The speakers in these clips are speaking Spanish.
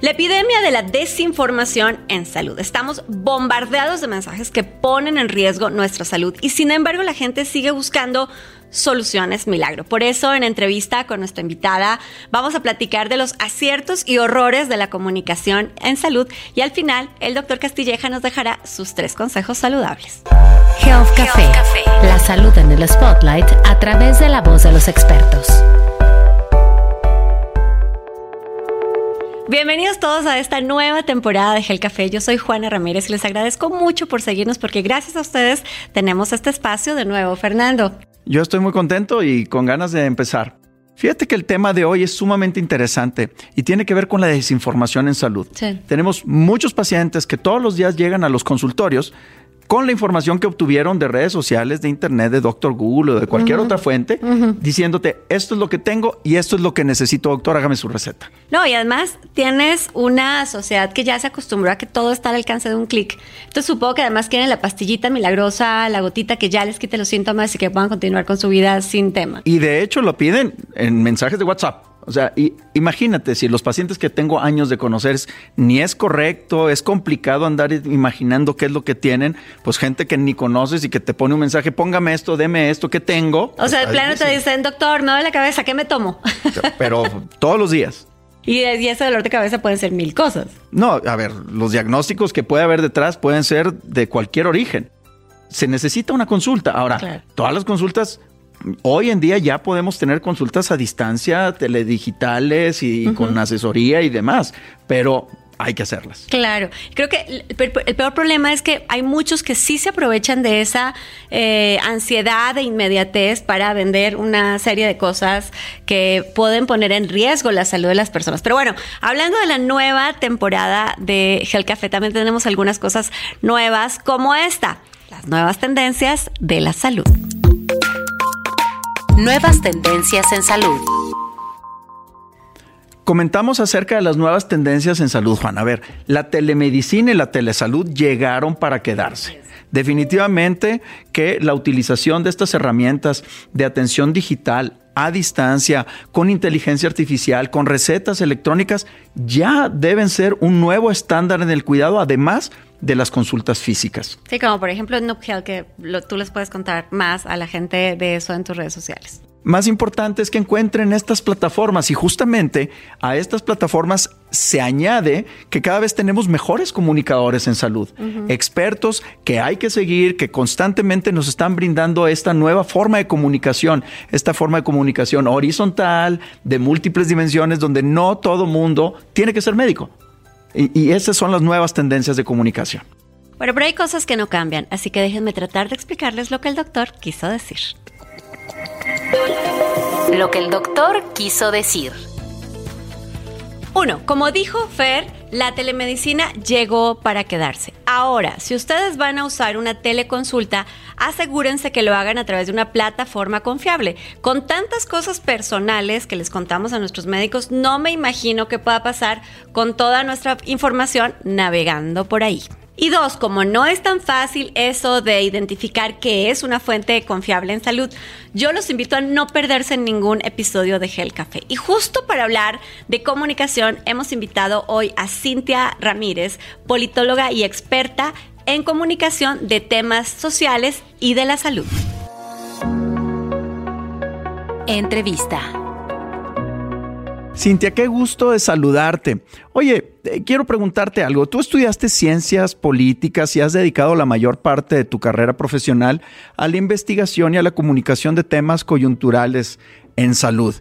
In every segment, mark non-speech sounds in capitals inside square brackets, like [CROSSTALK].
La epidemia de la desinformación en salud. Estamos bombardeados de mensajes que ponen en riesgo nuestra salud y sin embargo la gente sigue buscando soluciones milagro. Por eso en entrevista con nuestra invitada vamos a platicar de los aciertos y horrores de la comunicación en salud y al final el doctor Castilleja nos dejará sus tres consejos saludables. Health Café, la salud en el spotlight a través de la voz de los expertos. Bienvenidos todos a esta nueva temporada de Gel Café. Yo soy Juana Ramírez y les agradezco mucho por seguirnos porque gracias a ustedes tenemos este espacio de nuevo. Fernando. Yo estoy muy contento y con ganas de empezar. Fíjate que el tema de hoy es sumamente interesante y tiene que ver con la desinformación en salud. Tenemos muchos pacientes que todos los días llegan a los consultorios con la información que obtuvieron de redes sociales, de internet, de Doctor Google o de cualquier otra fuente, diciéndote esto es lo que tengo y esto es lo que necesito, doctor, hágame su receta. No, y además tienes una sociedad que ya se acostumbró a que todo está al alcance de un clic. Entonces supongo que además quieren la pastillita milagrosa, la gotita que ya les quite los síntomas y que puedan continuar con su vida sin tema. Y de hecho lo piden en mensajes de WhatsApp. O sea, imagínate, si los pacientes que tengo años de conocer ni es correcto, es complicado andar imaginando qué es lo que tienen, pues gente que ni conoces y que te pone un mensaje, póngame esto, deme esto, ¿qué tengo? O sea, de plano te dicen, doctor, me duele la cabeza, ¿qué me tomo? Pero todos los días. Y, y, ese dolor de cabeza pueden ser mil cosas. No, a ver, los diagnósticos que puede haber detrás pueden ser de cualquier origen. Se necesita una consulta. Ahora, todas las consultas hoy en día ya podemos tener consultas a distancia, teledigitales y con asesoría y demás, pero hay que hacerlas. Claro, creo que el, peor problema es que hay muchos que sí se aprovechan de esa eh, ansiedad e inmediatez para vender una serie de cosas que pueden poner en riesgo la salud de las personas. Pero bueno, hablando de la nueva temporada de Gel Café, también tenemos algunas cosas nuevas como esta, las nuevas tendencias de la salud. Nuevas tendencias en salud. Comentamos acerca de las nuevas tendencias en salud, Juan. A ver, la telemedicina y la telesalud llegaron para quedarse. Definitivamente que la utilización de estas herramientas de atención digital a distancia, con inteligencia artificial, con recetas electrónicas, ya deben ser un nuevo estándar en el cuidado, además de las consultas físicas. Sí, como por ejemplo Health, que tú les puedes contar más a la gente de eso en tus redes sociales. Más importante es que encuentren estas plataformas y justamente a estas plataformas se añade que cada vez tenemos mejores comunicadores en salud, expertos que hay que seguir, que constantemente nos están brindando esta nueva forma de comunicación, esta forma de comunicación horizontal, de múltiples dimensiones, donde no todo mundo tiene que ser médico. Y, esas son las nuevas tendencias de comunicación. Bueno, pero hay cosas que no cambian, así que déjenme tratar de explicarles lo que el doctor quiso decir. Lo que el doctor quiso decir. Uno, como dijo Fer, la telemedicina llegó para quedarse. Ahora, si ustedes van a usar una teleconsulta, asegúrense que lo hagan a través de una plataforma confiable. Con tantas cosas personales que les contamos a nuestros médicos, no me imagino que pueda pasar con toda nuestra información navegando por ahí. Y dos, como no es tan fácil eso de identificar qué es una fuente confiable en salud, yo los invito a no perderse en ningún episodio de Gel Café. Y justo para hablar de comunicación, hemos invitado hoy a Cintia Ramírez, politóloga y experta en comunicación de temas sociales y de la salud. Entrevista. Cintia, qué gusto de saludarte. Oye, eh, quiero preguntarte algo. Tú estudiaste ciencias políticas y has dedicado la mayor parte de tu carrera profesional a la investigación y a la comunicación de temas coyunturales en salud.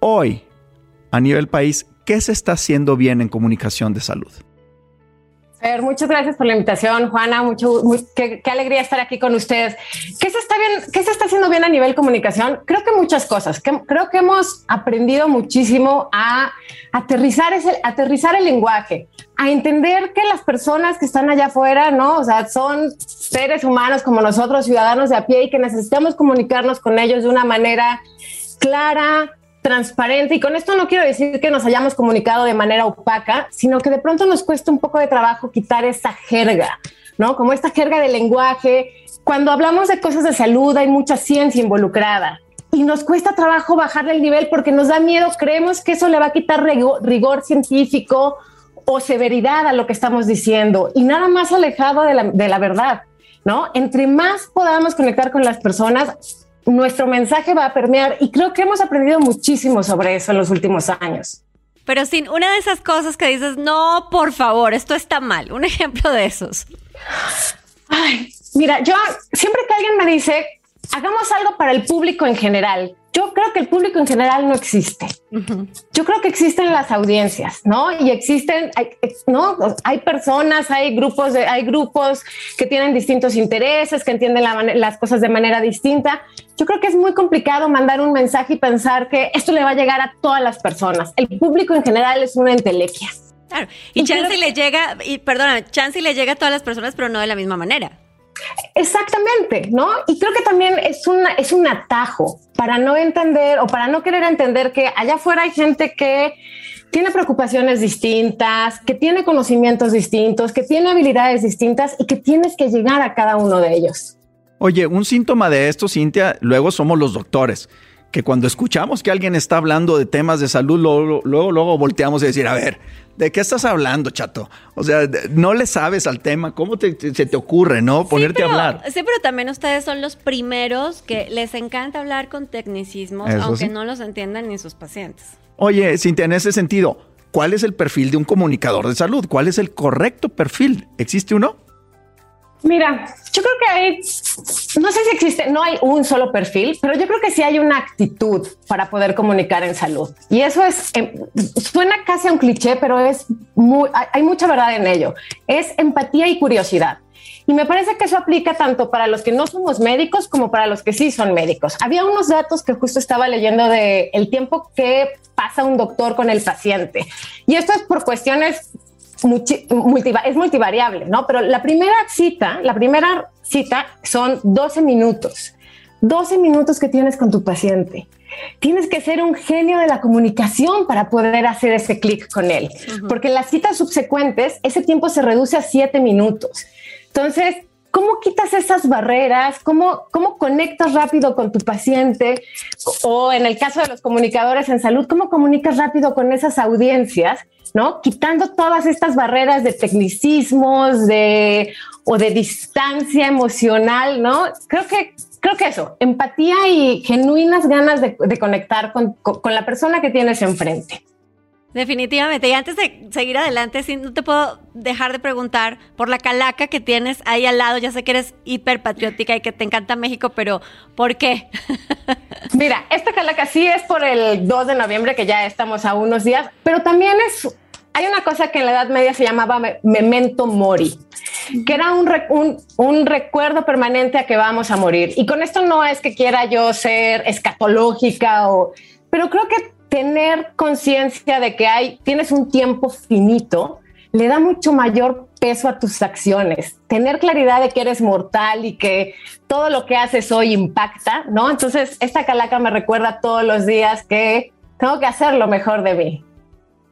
Hoy, a nivel país, ¿qué se está haciendo bien en comunicación de salud? Muchas gracias por la invitación, Juana. Mucho, qué, alegría estar aquí con ustedes. ¿Qué se, está bien, ¿Qué se está haciendo bien a nivel comunicación? Creo que muchas cosas. creo que hemos aprendido muchísimo a aterrizar, ese, aterrizar el lenguaje, a entender que las personas que están allá afuera, ¿no? O sea, son seres humanos como nosotros, ciudadanos de a pie, y que necesitamos comunicarnos con ellos de una manera clara, transparente y con esto no quiero decir que nos hayamos comunicado de manera opaca, sino que de pronto nos cuesta un poco de trabajo quitar esa jerga, ¿no? Como esta jerga de lenguaje. Cuando hablamos de cosas de salud hay mucha ciencia involucrada. y nos cuesta trabajo bajarle el nivel porque nos da miedo, creemos que eso le va a quitar rigor, científico o severidad a lo que estamos diciendo y nada más alejado de la, de la verdad, ¿no? Entre más podamos conectar con las personas, nuestro mensaje va a permear y creo que hemos aprendido muchísimo sobre eso en los últimos años. Pero sin una de esas cosas que dices, no, por favor, esto está mal. Un [LAUGHS] ejemplo de esos. Ay, mira, yo siempre que alguien me dice, hagamos algo para el público en general. Yo creo que el público en general no existe. Yo creo que existen las audiencias, ¿no? Y existen, ¿no? Hay personas, hay grupos, de, hay grupos que tienen distintos intereses, que entienden las cosas de manera distinta. Yo creo que es muy complicado mandar un mensaje y pensar que esto le va a llegar a todas las personas. El público en general es una entelequia. Claro. Y, chance le llega, y perdóname, chance le llega a todas las personas, pero no de la misma manera. Exactamente, ¿no? Y creo que también es, una, es un atajo para no entender o para no querer entender que allá afuera hay gente que tiene preocupaciones distintas, que tiene conocimientos distintos, que tiene habilidades distintas y que tienes que llegar a cada uno de ellos. Oye, un síntoma de esto, Cintia, luego somos los doctores que cuando escuchamos que alguien está hablando de temas de salud, luego, luego, luego volteamos a decir, a ver, ¿de qué estás hablando, chato? O sea, no le sabes al tema, ¿cómo te, se te ocurre, no? Ponerte a hablar. Sí, pero también ustedes son los primeros que les encanta hablar con tecnicismos, aunque no los entiendan ni sus pacientes. Oye, Cintia, en ese sentido, ¿cuál es el perfil de un comunicador de salud? ¿Cuál es el correcto perfil? ¿Existe uno? Mira, yo creo que hay, no sé si existe, no hay un solo perfil, pero yo creo que sí hay una actitud para poder comunicar en salud. Y eso es, em, suena casi a un cliché, pero es hay mucha verdad en ello. Es empatía y curiosidad. Y me parece que eso aplica tanto para los que no somos médicos como para los que sí son médicos. Había unos datos que justo estaba leyendo de el tiempo que pasa un doctor con el paciente. Y esto es por cuestiones es multivariable, ¿no? Pero la primera cita, la primera cita son 12 minutos. 12 minutos que tienes con tu paciente. Tienes que ser un genio de la comunicación para poder hacer ese clic con él, porque en las citas subsecuentes ese tiempo se reduce a 7 minutos. Entonces, ¿cómo quitas esas barreras? ¿Cómo, ¿Cómo conectas rápido con tu paciente? O en el caso de los comunicadores en salud, ¿cómo comunicas rápido con esas audiencias ¿no? Quitando todas estas barreras de tecnicismos, de o de distancia emocional, ¿no? Creo que creo que eso, empatía y genuinas ganas de, conectar con, la persona que tienes enfrente. Definitivamente. Y antes de seguir adelante, sí, no te puedo dejar de preguntar por la calaca que tienes ahí al lado. Ya sé que eres hiper patriótica y que te encanta México, pero ¿por qué? [LAUGHS] Mira, esta calaca sí es por el 2 de noviembre, que ya estamos a unos días, pero también es hay una cosa que en la Edad Media se llamaba memento mori, que era un, un, recuerdo permanente a que vamos a morir. Y con esto no es que quiera yo ser escatológica, o, pero creo que tener conciencia de que hay, tienes un tiempo finito, le da mucho mayor peso a tus acciones. Tener claridad de que eres mortal y que todo lo que haces hoy impacta, ¿no? Entonces, esta calaca me recuerda todos los días que tengo que hacer lo mejor de mí.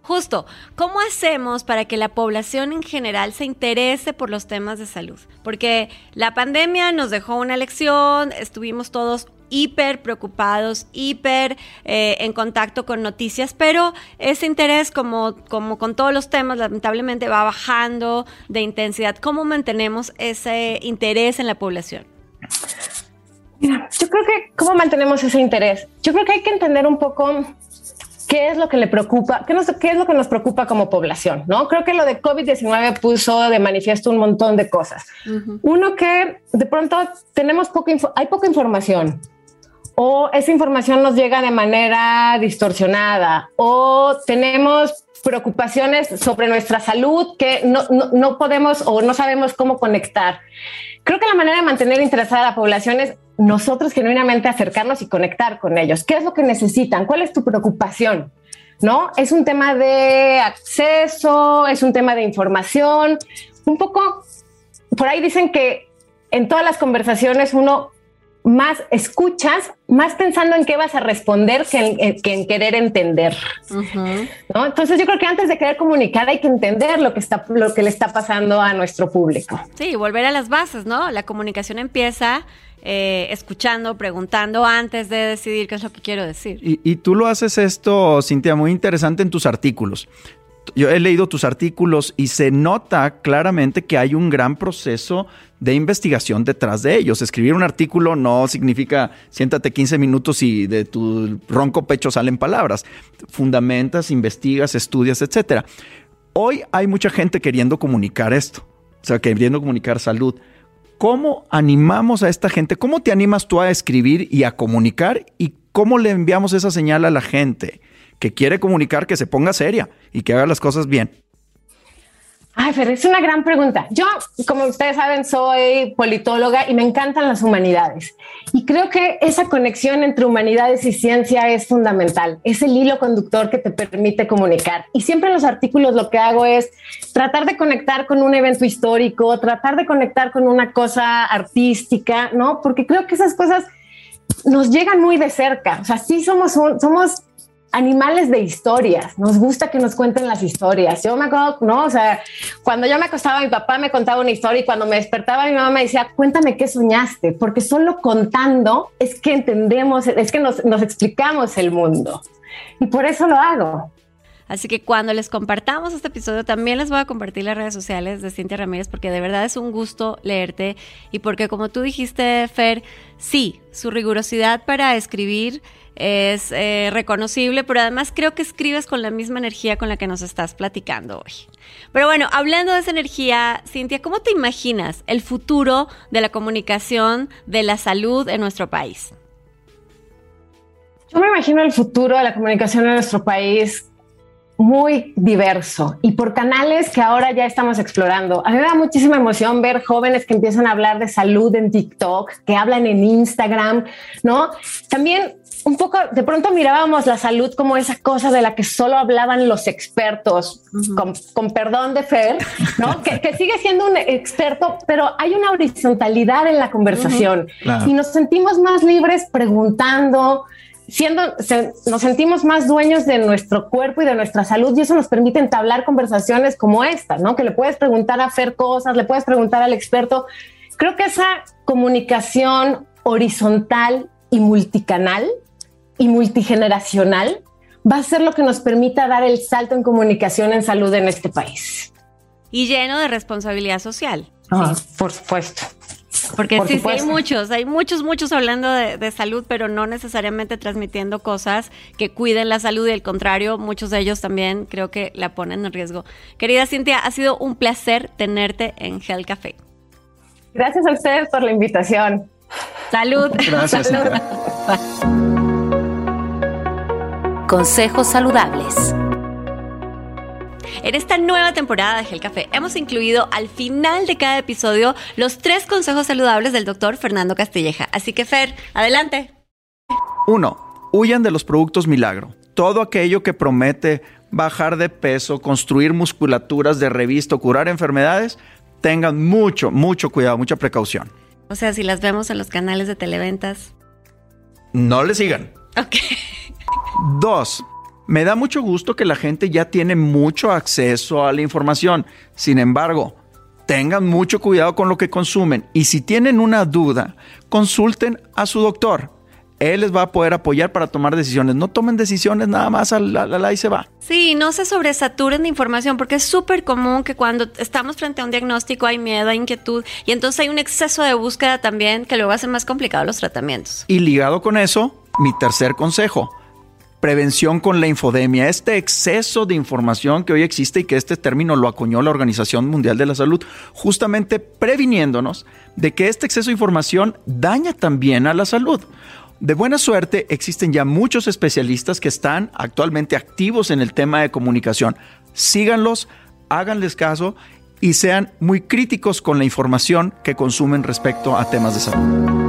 Justo, ¿cómo hacemos para que la población en general se interese por los temas de salud? Porque la pandemia nos dejó una lección, estuvimos todos hiper preocupados, hiper eh, en contacto con noticias, pero ese interés, como, como con todos los temas, lamentablemente va bajando de intensidad. ¿Cómo mantenemos ese interés en la población? yo creo que, ¿cómo mantenemos ese interés? Yo creo que hay que entender un poco qué es lo que le preocupa, qué, qué es lo que nos preocupa como población, ¿no? Creo que lo de COVID-19 puso de manifiesto un montón de cosas. Uno que de pronto tenemos poco, hay poca información o esa información nos llega de manera distorsionada o tenemos preocupaciones sobre nuestra salud que no, no, podemos o no sabemos cómo conectar. Creo que la manera de mantener interesada a la población es nosotros genuinamente acercarnos y conectar con ellos. ¿Qué es lo que necesitan? ¿Cuál es tu preocupación? ¿No? Es un tema de acceso, es un tema de información. Un poco, por ahí dicen que en todas las conversaciones uno más escuchas, más pensando en qué vas a responder que en, querer entender. ¿no? Entonces yo creo que antes de querer comunicar hay que entender lo que, está, lo que le está pasando a nuestro público. Sí, volver a las bases, ¿no? La comunicación empieza eh, escuchando, preguntando antes de decidir qué es lo que quiero decir. Y, y tú lo haces esto, Cintia, muy interesante en tus artículos yo he leído tus artículos y se nota claramente que hay un gran proceso de investigación detrás de ellos. Escribir un artículo no significa siéntate 15 minutos y de tu ronco pecho salen palabras. Fundamentas, investigas, estudias, etc. Hoy hay mucha gente queriendo comunicar esto, o sea, queriendo comunicar salud. ¿Cómo animamos a esta gente? ¿Cómo te animas tú a escribir y a comunicar? ¿Y cómo le enviamos esa señal a la gente? que quiere comunicar que se ponga seria y que haga las cosas bien? Ay, Fer, es una gran pregunta. Yo, como ustedes saben, soy politóloga y me encantan las humanidades. Y creo que esa conexión entre humanidades y ciencia es fundamental. Es el hilo conductor que te permite comunicar. Y siempre en los artículos lo que hago es tratar de conectar con un evento histórico, tratar de conectar con una cosa artística, ¿no? Porque creo que esas cosas nos llegan muy de cerca. O sea, sí somos, somos animales de historias, nos gusta que nos cuenten las historias. Yo me acuerdo, ¿no? O sea, cuando yo me acostaba, mi papá me contaba una historia y cuando me despertaba, mi mamá me decía, cuéntame qué soñaste, porque solo contando es que entendemos, es que nos, nos explicamos el mundo. Y por eso lo hago. Así que cuando les compartamos este episodio, también les voy a compartir las redes sociales de Cintia Ramírez, porque de verdad es un gusto leerte y porque como tú dijiste, Fer, sí, su rigurosidad para escribir es eh, reconocible, pero además creo que escribes con la misma energía con la que nos estás platicando hoy. Pero bueno, hablando de esa energía, Cintia, ¿cómo te imaginas el futuro de la comunicación, de la salud en nuestro país? Yo me imagino el futuro de la comunicación en nuestro país muy diverso y por canales que ahora ya estamos explorando. A mí me da muchísima emoción ver jóvenes que empiezan a hablar de salud en TikTok, que hablan en Instagram, ¿no? También un poco, de pronto mirábamos la salud como esa cosa de la que solo hablaban los expertos, con, perdón de Fer, ¿no? [LAUGHS] que, sigue siendo un experto, pero hay una horizontalidad en la conversación y nos sentimos más libres preguntando, siendo, nos sentimos más dueños de nuestro cuerpo y de nuestra salud y eso nos permite entablar conversaciones como esta, ¿no? Que le puedes preguntar a Fer cosas, le puedes preguntar al experto. Creo que esa comunicación horizontal y multicanal y multigeneracional va a ser lo que nos permita dar el salto en comunicación en salud en este país. Y lleno de responsabilidad social. Ah, Por supuesto. Porque sí, sí, hay muchos, hay muchos, muchos hablando de, salud, pero no necesariamente transmitiendo cosas que cuiden la salud y al contrario, muchos de ellos también creo que la ponen en riesgo. Querida Cintia, ha sido un placer tenerte en Hell Café. Gracias a ustedes por la invitación. Salud. [LAUGHS] Gracias. Salud. Consejos saludables. En esta nueva temporada de Gel Café hemos incluido al final de cada episodio los tres consejos saludables del doctor Fernando Castilleja. Así que Fer, adelante. 1. Huyan de los productos milagro. Todo aquello que promete bajar de peso, construir musculaturas de revista, curar enfermedades, tengan mucho, mucho cuidado, mucha precaución. O sea, si las vemos en los canales de televentas. No le sigan. Ok. Dos, me da mucho gusto que la gente ya tiene mucho acceso a la información. Sin embargo, tengan mucho cuidado con lo que consumen y si tienen una duda, consulten a su doctor. Él les va a poder apoyar para tomar decisiones. No tomen decisiones nada más a la, la, y se va. Sí, no se sobresaturen de información porque es súper común que cuando estamos frente a un diagnóstico hay miedo, hay inquietud y entonces hay un exceso de búsqueda también que luego hace más complicado los tratamientos. Y ligado con eso, mi tercer consejo prevención con la infodemia, este exceso de información que hoy existe y que este término lo acuñó la Organización Mundial de la Salud, justamente previniéndonos de que este exceso de información daña también a la salud. De buena suerte, existen ya muchos especialistas que están actualmente activos en el tema de comunicación. Síganlos, háganles caso y sean muy críticos con la información que consumen respecto a temas de salud.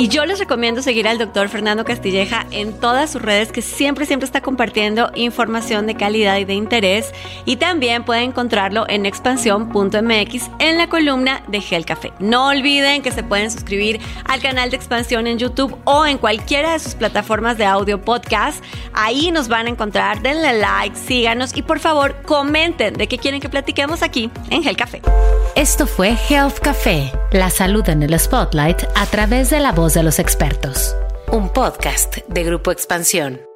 Y yo les recomiendo seguir al doctor Fernando Castilleja en todas sus redes, que siempre, siempre está compartiendo información de calidad y de interés. Y también pueden encontrarlo en expansión.mx en la columna de Gel Café. No olviden que se pueden suscribir al canal de Expansión en YouTube o en cualquiera de sus plataformas de audio podcast. Ahí nos van a encontrar. Denle like, síganos y por favor comenten de qué quieren que platiquemos aquí en Gel Café. Esto fue Health Café, la salud en el spotlight a través de la de los expertos. Un podcast de Grupo Expansión.